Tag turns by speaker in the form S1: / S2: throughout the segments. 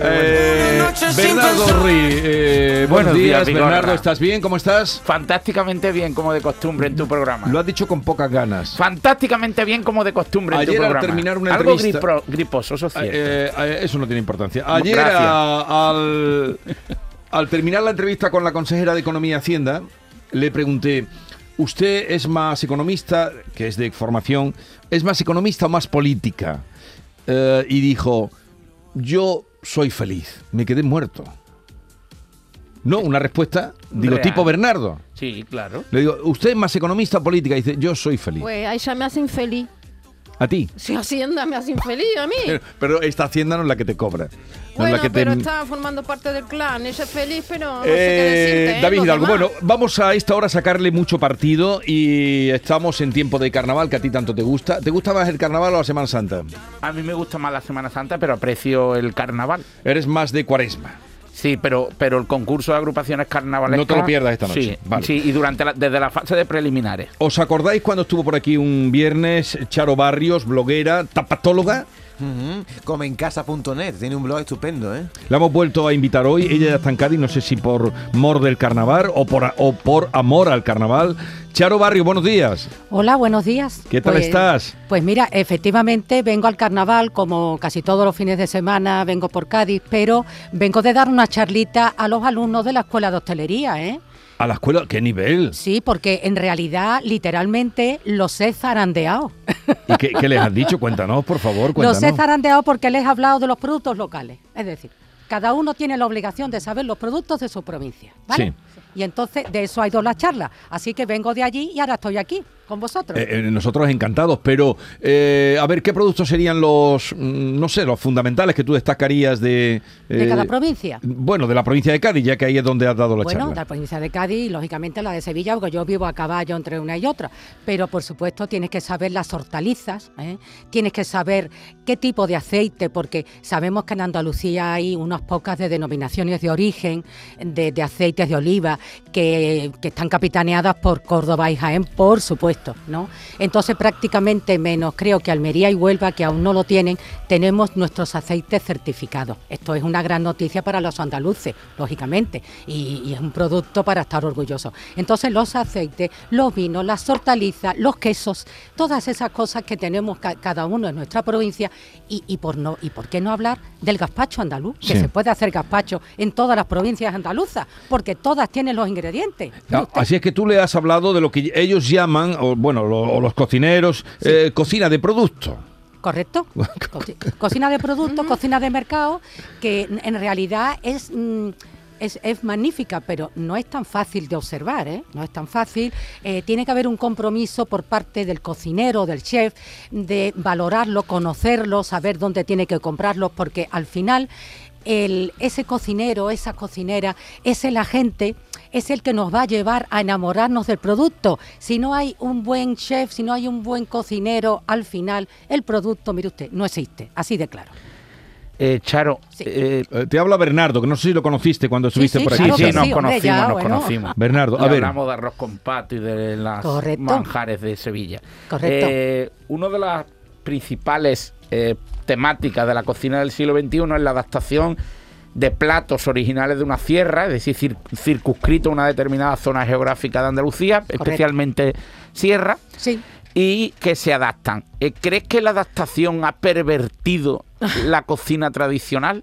S1: Eh, Bernardo Ruiz, eh, buenos días, Bernardo, ¿estás bien? ¿Cómo estás?
S2: Fantásticamente bien, como de costumbre en tu programa.
S1: Lo has dicho con pocas ganas.
S2: Fantásticamente bien, como de costumbre en tu
S1: Ayer al
S2: programa.
S1: terminar una
S2: Algo
S1: entrevista-
S2: gripro- griposo, eso es cierto.
S1: Eh, eh, eso no tiene importancia. Ayer, a- al, al terminar la entrevista con la consejera de Economía y Hacienda, le pregunté, ¿usted es más economista, que es de formación, es más economista o más política? Eh, y dijo, yo soy feliz. Me quedé muerto. No, una respuesta, digo,
S2: Real.
S1: tipo Bernardo.
S2: sí, claro.
S1: Le digo, ¿usted es más economista o política? Dice, yo soy feliz.
S3: Pues a ella me hace infeliz.
S1: ¿A ti?
S3: Si Hacienda me hace infeliz a mí.
S1: Pero, pero esta hacienda no es la que te cobra. No es
S3: bueno,
S1: la que te-
S3: pero está formando parte del clan. Ella es feliz, pero no sé
S1: Eh,
S3: qué decirte. ¿eh?
S1: David Hidalgo, bueno, vamos a esta hora a sacarle mucho partido y estamos en tiempo de carnaval que a ti tanto te gusta. ¿Te gusta más el carnaval o la Semana Santa?
S2: A mí me gusta más la Semana Santa, pero aprecio el carnaval.
S1: Eres más de cuaresma.
S2: Sí, pero, pero el concurso de agrupaciones carnavalescas...
S1: No te lo pierdas esta noche.
S2: Sí,
S1: Vale.
S2: sí y durante la- desde la fase de preliminares.
S1: ¿Os acordáis cuando estuvo por aquí un viernes Charo Barrios, bloguera, tapatóloga?
S4: Ujú. Comencasa.net, tiene un blog estupendo, ¿eh?
S1: La hemos vuelto a invitar hoy. Ella ya está en Cádiz, no sé si por mor del carnaval o por, o por amor al carnaval. Charo Barrios, buenos días.
S5: Hola, buenos días.
S1: ¿Qué tal
S5: Pues-
S1: estás?
S5: Pues mira, efectivamente vengo al carnaval como casi todos los fines de semana, vengo por Cádiz, pero vengo de dar una charlita a los alumnos de la Escuela de Hostelería, ¿eh?
S1: A la escuela, ¿qué nivel?
S5: Sí, porque en realidad, literalmente, los he zarandeado.
S1: ¿Y qué, qué les has dicho? Cuéntanos, por favor,
S5: Los
S1: cuéntanos.
S5: he zarandeado porque les he hablado de los productos locales. Es decir, cada uno tiene la obligación de saber los productos de su provincia, ¿vale?
S1: Sí.
S5: Y entonces de eso ha ido la charla. Así que vengo de allí y ahora estoy aquí con vosotros.
S1: Eh, eh, nosotros encantados, pero eh, a ver, ¿qué productos serían los, mm, no sé, los fundamentales que tú destacarías de...
S5: de cada provincia.
S1: Bueno, de la provincia de Cádiz, ya que ahí es donde has dado la
S5: Bueno, de
S1: charla.
S5: la provincia de Cádiz y lógicamente la de Sevilla, porque yo vivo a caballo entre una y otra. Pero por supuesto tienes que saber las hortalizas, tienes que saber qué tipo de aceite, porque sabemos que en Andalucía hay unas pocas de denominaciones de origen de, de aceites de oliva que, que están capitaneadas por Córdoba y Jaén, por supuesto, ¿no? Entonces prácticamente menos creo que Almería y Huelva, que aún no lo tienen, tenemos nuestros aceites certificados. Esto es una gran noticia para los andaluces, lógicamente, y, y es un producto para estar orgulloso. Entonces los aceites, los vinos, las hortalizas, los quesos, todas esas cosas que tenemos ca- cada uno en nuestra provincia y, y por no y por qué no hablar del gazpacho andaluz,
S1: Sí.
S5: que se puede hacer gazpacho en todas las provincias andaluzas, porque todas tienen los ingredientes.
S1: Ah, Así es que tú le has hablado de lo que ellos llaman, o, bueno, lo- o los cocineros, eh, cocina de producto.
S5: ¿Correcto? Coci- cocina de productos, cocina de mercado, que en- en realidad es, mm, es, es magnífica, pero no es tan fácil de observar, ¿eh? No es tan fácil. Eh, tiene que haber un compromiso por parte del cocinero, del chef, de valorarlo, conocerlo, saber dónde tiene que comprarlo, porque al final el, ese cocinero, esa cocinera, es el agente, es el que nos va a llevar a enamorarnos del producto. Si no hay un buen chef, si no hay un buen cocinero, al final el producto, mire usted, no existe. Así de claro.
S2: Eh, Charo,
S5: Sí.
S2: eh,
S1: Eh, te habla Bernardo, que no sé si lo conociste cuando estuviste
S5: sí,
S1: por aquí.
S5: claro
S2: sí, nos
S5: sí, hombre,
S2: conocimos,
S5: ya,
S2: nos
S5: bueno.
S2: conocimos.
S1: Bernardo, a ver.
S2: hablamos de arroz con pato y de las
S5: Correcto.
S2: manjares de Sevilla.
S5: Correcto.
S2: Eh, una de las principales eh, temáticas de la cocina del siglo XXI es la adaptación de platos originales de una sierra, es decir, cir- circunscrito a una determinada zona geográfica de Andalucía, especialmente sierra,
S5: Sí.
S2: y que se adaptan. Eh, ¿Crees que la adaptación ha pervertido la cocina tradicional?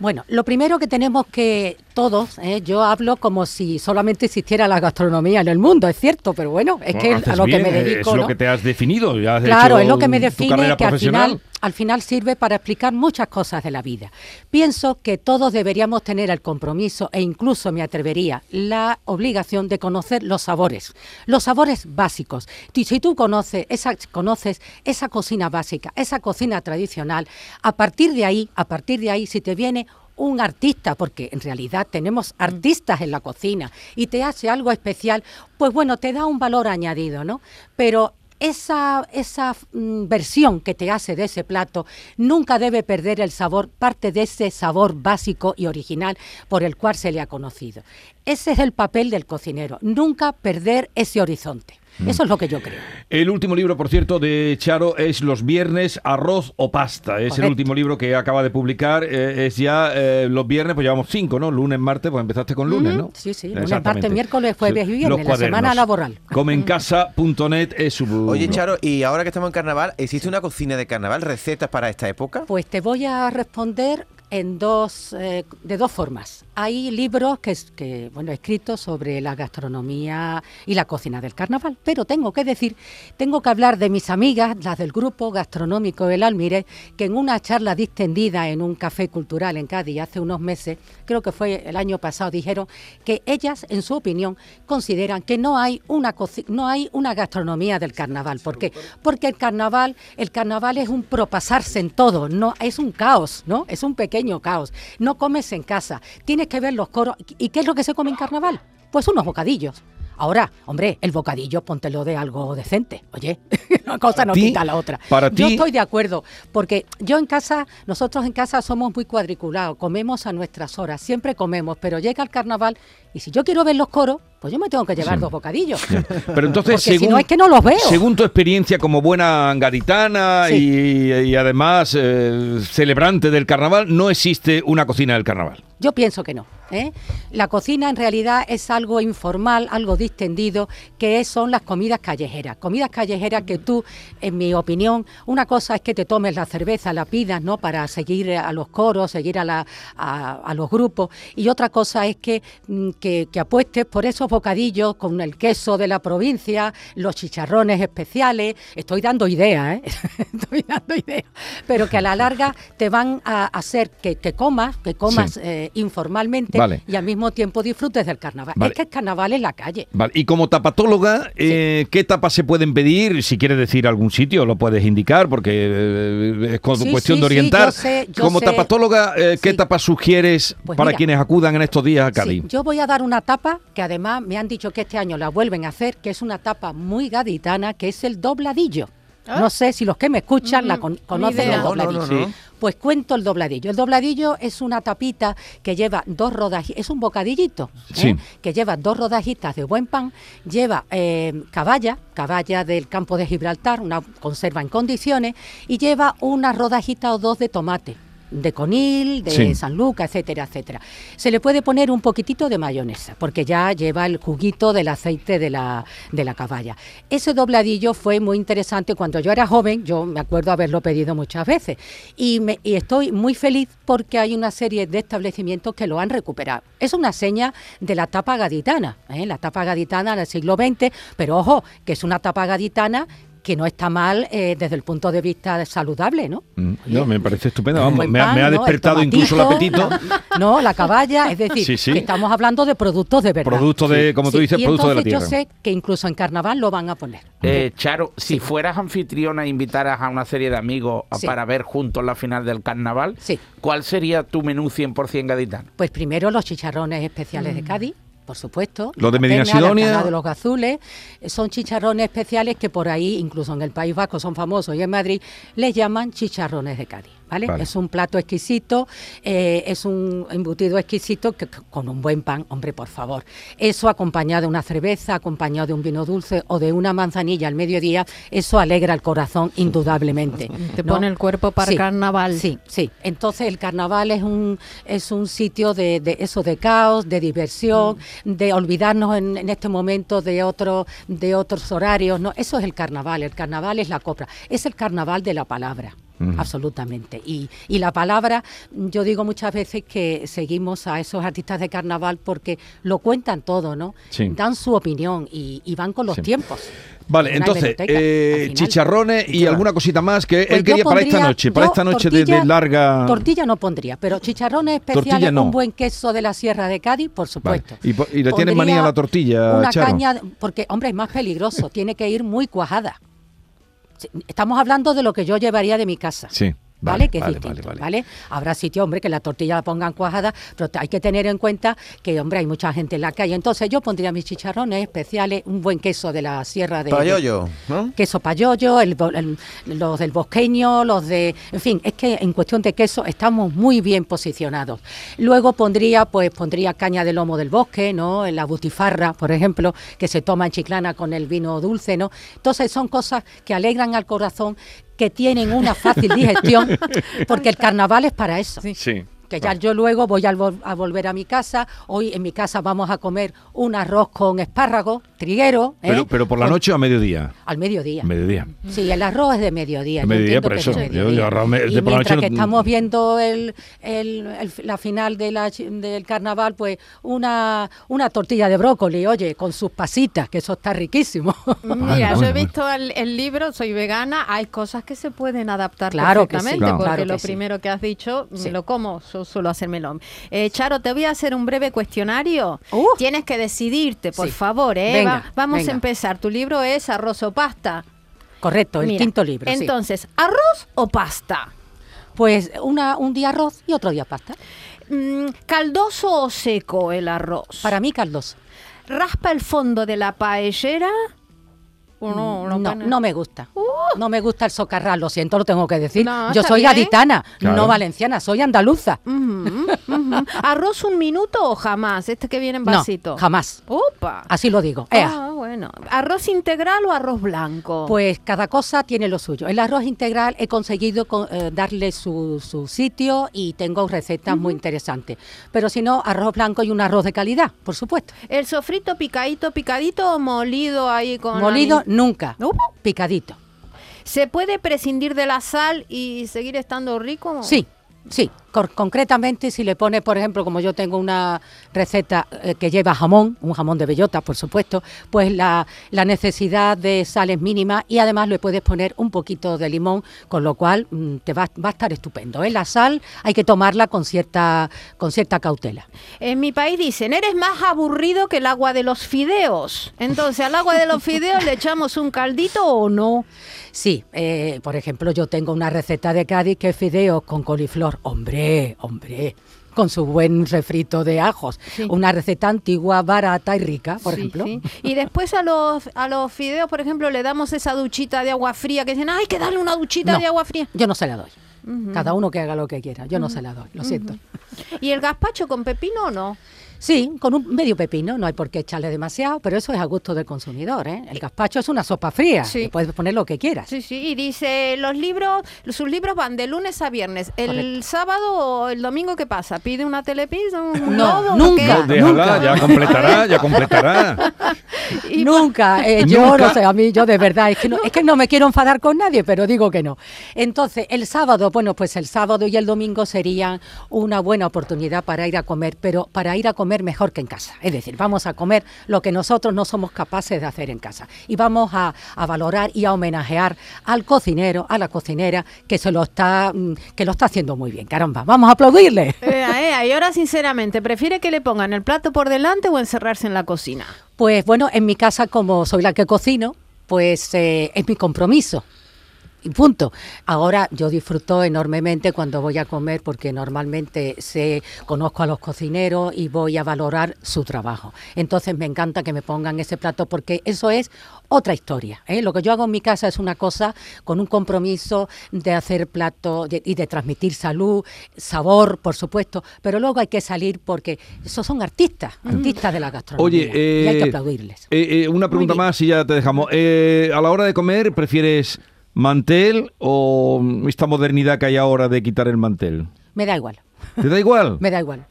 S5: Bueno, lo primero que tenemos que todos, ¿eh? yo hablo como si solamente existiera la gastronomía en el mundo, es cierto, pero bueno, es que a lo que me dedico,
S1: Es lo
S5: ¿no?
S1: que te has definido. ya has
S5: Claro,
S1: hecho
S5: es lo que me
S1: tu
S5: define
S1: carrera
S5: que al
S1: profesional.
S5: final, al final sirve para explicar muchas cosas de la vida. Pienso que todos deberíamos tener el compromiso e incluso me atrevería la obligación de conocer los sabores, los sabores básicos. Y si tú conoces esa, conoces esa cocina básica, esa cocina tradicional, a partir de ahí, a partir de ahí, si te viene un artista, porque en realidad tenemos artistas en la cocina y te hace algo especial, pues bueno, te da un valor añadido, ¿no? Pero esa, esa mm, versión que te hace de ese plato nunca debe perder el sabor, parte de ese sabor básico y original por el cual se le ha conocido. Ese es el papel del cocinero, nunca perder ese horizonte. Eso es lo que yo creo.
S1: El último libro, por cierto, de Charo es Los viernes, arroz o pasta. Es el último libro que acaba de publicar. Eh, es ya eh, los viernes, pues llevamos cinco, ¿no? Lunes, martes, pues empezaste con lunes, ¿no?
S5: Sí, sí. Lunes,
S1: Exactamente.
S5: martes, miércoles, jueves y
S1: Los
S5: viernes, la
S1: cuadernos.
S5: semana laboral.
S1: Comencasa.net es su...
S4: Oye, Charo, y ahora que estamos en carnaval, ¿existe una cocina de carnaval? ¿Recetas para esta época?
S5: Pues te voy a responder en dos, eh, de dos formas. Hay libros que, que, bueno, escritos sobre la gastronomía y la cocina del carnaval, pero tengo que decir, tengo que hablar de mis amigas, las del grupo gastronómico El Almiré, que en una charla distendida en un café cultural en Cádiz hace unos meses, creo que fue el año pasado, dijeron que ellas, en su opinión, consideran que no hay una no hay una gastronomía del carnaval. ¿Por qué? Porque el carnaval, el carnaval es un propasarse en todo, no es un caos, ¿no? Es un pequeño caos. No comes en casa, tienes que ver los coros. ¿Y qué es lo que se come en carnaval? Pues unos bocadillos. Ahora, hombre, el bocadillo póntelo de algo decente. Oye, una cosa no quita la otra.
S1: para
S5: yo
S1: ti-
S5: estoy de acuerdo, porque yo en casa, nosotros en casa somos muy cuadriculados, comemos a nuestras horas, siempre comemos, pero llega el carnaval y si yo quiero ver los coros, pues yo me tengo que llevar
S1: Sí.
S5: dos bocadillos.
S1: Pero entonces,
S5: Porque si
S1: según,
S5: no es que no los veo.
S1: según tu experiencia como buena gaditana
S5: Sí.
S1: y, y además eh, celebrante del carnaval, no existe una cocina del carnaval.
S5: Yo pienso que no. ¿Eh? La cocina en realidad es algo informal, algo distendido, que son las comidas callejeras. Comidas callejeras que tú, en mi opinión, una cosa es que te tomes la cerveza, la pidas, ¿no? Para seguir a los coros, seguir a, la- a- a los grupos. Y otra cosa es que, mm, que, que apuestes por esos bocadillos con el queso de la provincia, los chicharrones especiales. Estoy dando ideas, ¿eh? Estoy dando ideas. Pero que a la larga te van a hacer que, que comas, que comas
S1: Sí.
S5: eh, informalmente
S1: Vale.
S5: y al mismo tiempo disfrutes del carnaval.
S1: Vale.
S5: Es que el carnaval es la calle.
S1: Vale, Y como tapatóloga, eh, ¿qué tapas se pueden pedir? Si quieres decir algún sitio, lo puedes indicar, porque eh, es
S5: Sí,
S1: cuestión
S5: sí,
S1: de
S5: sí,
S1: orientar.
S5: yo sé, yo
S1: como
S5: sé.
S1: tapatóloga, eh, ¿qué
S5: Sí.
S1: tapas sugieres
S5: Pues
S1: para
S5: mira.
S1: quienes acudan en estos días a
S5: Sí,
S1: Cádiz?
S5: yo voy a dar una tapa que además me han dicho que este año la vuelven a hacer, que es una tapa muy gaditana, que es el dobladillo.
S3: ¿Ah?
S5: No sé si los que me escuchan la
S3: Mm,
S5: con- conocen el
S4: No, no,
S5: dobladillo.
S4: no, no.
S5: Pues cuento el dobladillo. El dobladillo es una tapita que lleva dos rodajitas, es un bocadillito, ¿eh? Que lleva dos rodajitas de buen pan, lleva eh, caballa, caballa del campo de Gibraltar, una conserva en condiciones, y lleva una rodajita o dos de tomate de conil, de
S1: Sí.
S5: San Lucas, etcétera, etcétera. Se le puede poner un poquitito de mayonesa, porque ya lleva el juguito del aceite de la, de la caballa. Ese dobladillo fue muy interesante cuando yo era joven, yo me acuerdo haberlo pedido muchas veces, y, me- y estoy muy feliz porque hay una serie de establecimientos que lo han recuperado. Es una seña de la tapa gaditana, ¿eh? la tapa gaditana del siglo XX, pero ojo, que es una tapa gaditana que no está mal eh, desde el punto de vista saludable, ¿no?
S1: Mm, no, me parece estupendo. Vamos, me, ha-
S5: pan,
S1: me ha
S5: ¿no? El
S1: despertado incluso el apetito.
S5: la- no, la caballa, es decir,
S1: Sí, sí.
S5: que estamos hablando de productos de verdad.
S1: Producto de, como tú dices,
S5: y
S1: producto de la tierra.
S5: yo sé que incluso en carnaval lo van a poner.
S2: Eh, Charo, si fueras anfitriona e invitaras a una serie de amigos para ver juntos la final del carnaval,
S5: Sí.
S2: ¿cuál sería tu menú 100% gaditano?
S5: Pues primero los chicharrones especiales de Cádiz. Por supuesto.
S1: Los de Medina Sidonia.
S5: de los gazules. eh, Son chicharrones especiales que por ahí, incluso en el País Vasco, son famosos y en Madrid les llaman chicharrones de Cádiz. ¿Vale?
S1: Vale.
S5: Es un plato exquisito, eh, es un embutido exquisito que, que- con un buen pan, hombre, por favor. Eso acompañado de una cerveza, acompañado de un vino dulce o de una manzanilla al mediodía, eso alegra el corazón indudablemente.
S3: Te
S5: ¿no?
S3: pone el cuerpo para
S5: Sí,
S3: carnaval.
S5: Sí, sí. Entonces el carnaval es un es un sitio de, de eso de caos, de diversión,
S3: Mm.
S5: de olvidarnos en, en este momento de otro de otros horarios. No, eso es el carnaval. El carnaval es la copla. Es el carnaval de la palabra. Absolutamente. Y, y la palabra, yo digo muchas veces que seguimos a esos artistas de carnaval porque lo cuentan todo, ¿no?
S1: Sí.
S5: Dan su opinión y, y van con los
S1: Sí.
S5: tiempos.
S1: Vale, entonces, eh, chicharrones y alguna cosita más que
S5: Pues
S1: él quería
S5: yo
S1: para esta noche, para esta noche de- larga...
S5: Tortilla no pondría, pero chicharrones especiales,
S1: no.
S5: un buen queso de la Sierra de Cádiz, por
S1: Vale.
S5: supuesto.
S1: Y, le tienes manía a la tortilla,
S5: Una
S1: Charo.
S5: caña, porque, hombre, es más peligroso, tiene que ir muy cuajada. Estamos hablando de lo que yo llevaría de mi casa.
S1: Sí.
S5: ¿Vale?
S1: Vale,
S5: que es
S1: vale,
S5: distinto,
S1: vale.
S5: Habrá sitio, hombre, que la tortilla la pongan cuajada, pero hay que tener en cuenta que, hombre, hay mucha gente en la calle. Entonces yo pondría mis chicharrones especiales, un buen queso de la sierra de...
S4: Payollo, ¿no?
S5: queso payollo, el los del bosqueño, los de... En fin, es que en cuestión de queso estamos muy bien posicionados. Luego pondría, pues pondría caña de lomo del bosque, ¿no? La butifarra, por ejemplo, que se toma en Chiclana con el vino dulce, ¿no? Entonces son cosas que alegran al corazón, que tienen una fácil digestión, porque el carnaval es para eso
S1: Sí.
S5: que ya yo luego voy vol- a, volver a mi casa. Hoy en mi casa vamos a comer un arroz con espárrago, triguero. ¿eh?
S1: Pero, pero por la noche o a mediodía.
S5: Al mediodía.
S1: Mediodía.
S5: Sí, el arroz es de mediodía.
S1: Mediodía, por
S5: que
S1: eso.
S5: es
S1: Yo- yo arroz me- de
S5: y
S1: por la
S5: mientras
S1: noche
S5: que
S1: no-
S5: estamos viendo el, el- el- la final de la del carnaval, pues una, una tortilla de brócoli, oye, con sus pasitas, que eso está riquísimo.
S3: Mira,
S1: bueno,
S3: yo he visto el, el libro, soy vegana, hay cosas que se pueden adaptar
S5: Claro que sí,
S3: perfectamente,
S1: claro.
S3: porque
S5: Claro que
S3: lo
S5: sí.
S3: primero que has dicho,
S5: Sí.
S3: lo como, yo suelo hacérmelo. Eh, Charo, te voy a hacer un breve cuestionario.
S5: Uh.
S3: Tienes que decidirte, por
S5: Sí.
S3: favor, ¿eh?
S5: Venga,
S3: Va- vamos
S5: venga.
S3: a empezar. Tu libro es Arroz o Pasta.
S5: Correcto, el
S3: Mira,
S5: quinto libro. sí.
S3: Entonces, ¿arroz o pasta?
S5: Pues una, un día arroz y otro día pasta.
S3: Mm, ¿Caldoso o seco el arroz?
S5: Para mí caldoso.
S3: ¿Raspa el fondo de la paellera? ¿O no?
S5: no, me gusta. No me gusta el socarral, lo siento, lo tengo que decir.
S3: No,
S5: Yo soy
S3: bien.
S5: gaditana,
S1: Claro.
S5: no valenciana, soy andaluza.
S3: ¿Arroz un minuto o jamás? Este que viene en
S5: No,
S3: vasito.
S5: jamás.
S3: Opa.
S5: Así lo digo. Ea.
S3: Ah, bueno. ¿Arroz integral o arroz blanco?
S5: Pues cada cosa tiene lo suyo. El arroz integral he conseguido co- eh, darle su, su sitio y tengo recetas muy interesantes. Pero si no, arroz blanco y un arroz de calidad, por supuesto.
S3: ¿El sofrito picadito, picadito o molido ahí con...
S5: Molido, nunca.
S3: Uh,
S5: Picadito.
S3: ¿Se puede prescindir de la sal y seguir estando rico?
S5: Sí, sí. Concretamente, si le pones, por ejemplo, como yo tengo una receta eh, que lleva jamón, un jamón de bellota, por supuesto, pues la, la necesidad de sal es mínima y además le puedes poner un poquito de limón, con lo cual mm, te va, va a estar estupendo. ¿eh? La sal hay que tomarla con cierta, con cierta cautela.
S3: En mi país dicen, eres más aburrido que el agua de los fideos. Entonces, ¿al agua de los fideos le echamos un caldito o no?
S5: Sí, eh, por ejemplo, yo tengo una receta de Cádiz que es fideos con coliflor. Hombre, hombre, con su buen refrito de ajos.
S3: Sí.
S5: Una receta antigua, barata y rica, por
S3: Sí,
S5: ejemplo.
S3: sí. Y después a los, a los fideos, por ejemplo, le damos esa duchita de agua fría que dicen, "Ah, hay que darle una duchita
S5: No,
S3: de agua fría.
S5: Yo no se la doy. Cada uno que haga lo que quiera. Yo no se la doy, lo siento.
S3: ¿Y el gazpacho con pepino o no?
S5: Sí, con un medio pepino, no hay por qué echarle demasiado, pero eso es a gusto del consumidor. ¿eh? El gazpacho es una sopa fría,
S3: Sí.
S5: le puedes poner lo que quieras.
S3: Sí, sí, y dice, los libros, sus libros van de lunes a viernes. ¿El
S5: Correcto.
S3: sábado o el domingo qué pasa? ¿Pide una telepizza? ¿Un
S5: No, nunca.
S1: déjala,
S5: nunca.
S1: ya completará, ya completará.
S3: Y-
S5: Nunca, eh, yo
S1: Nunca.
S5: no sé, a mí yo de verdad, es que, no, es que no me quiero enfadar con nadie, pero digo que no. Entonces, el sábado, bueno, pues el sábado y el domingo serían una buena oportunidad para ir a comer, pero para ir a comer mejor que en casa. Es decir, vamos a comer lo que nosotros no somos capaces de hacer en casa. Y vamos a, a valorar y a homenajear al cocinero, a la cocinera, que se lo está, mm, que lo está haciendo muy bien. Caramba, vamos a aplaudirle.
S3: Ea, ea, y ahora, sinceramente, ¿prefiere que le pongan el plato por delante o encerrarse en la cocina?
S5: Pues bueno, en mi casa, como soy la que cocino, pues eh, es mi compromiso. Y punto. Ahora yo disfruto enormemente cuando voy a comer porque normalmente sé, conozco a los cocineros y voy a valorar su trabajo. Entonces me encanta que me pongan ese plato porque eso es otra historia. ¿eh? Lo que yo hago en mi casa es una cosa con un compromiso de hacer plato y de transmitir salud, sabor, por supuesto, pero luego hay que salir porque esos son artistas, artistas de la gastronomía.
S1: Oye,
S5: y hay
S1: eh,
S5: que aplaudirles.
S1: eh, eh, una pregunta más y ya te dejamos. Eh, a la hora de comer, ¿prefieres mantel o esta modernidad que hay ahora de quitar el mantel?
S5: Me da igual,
S1: ¿Te da igual?
S5: me da igual.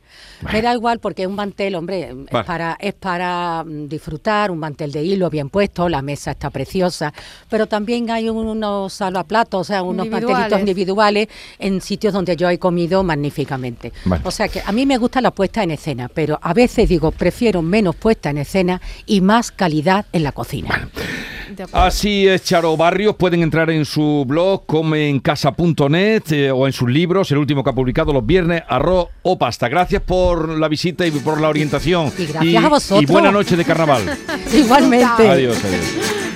S5: Me da igual porque un mantel, hombre,
S1: Vale.
S5: es para, es para mm, disfrutar, un mantel de hilo bien puesto, la mesa está preciosa, pero también hay unos salaplatos, o sea, unos
S3: Individuales.
S5: mantelitos individuales en sitios donde yo he comido magníficamente.
S1: Vale.
S5: O sea que a mí me gusta la puesta en escena, pero a veces digo, prefiero menos puesta en escena y más calidad en la cocina.
S1: Así es, Charo Barrios. Pueden entrar en su blog comencasa.net eh, o en sus libros, el último que ha publicado los viernes, arroz o pasta. Gracias por la visita y por la orientación.
S5: Y gracias a vosotros.
S1: Y buena noche de carnaval.
S5: Igualmente.
S1: adiós, adiós.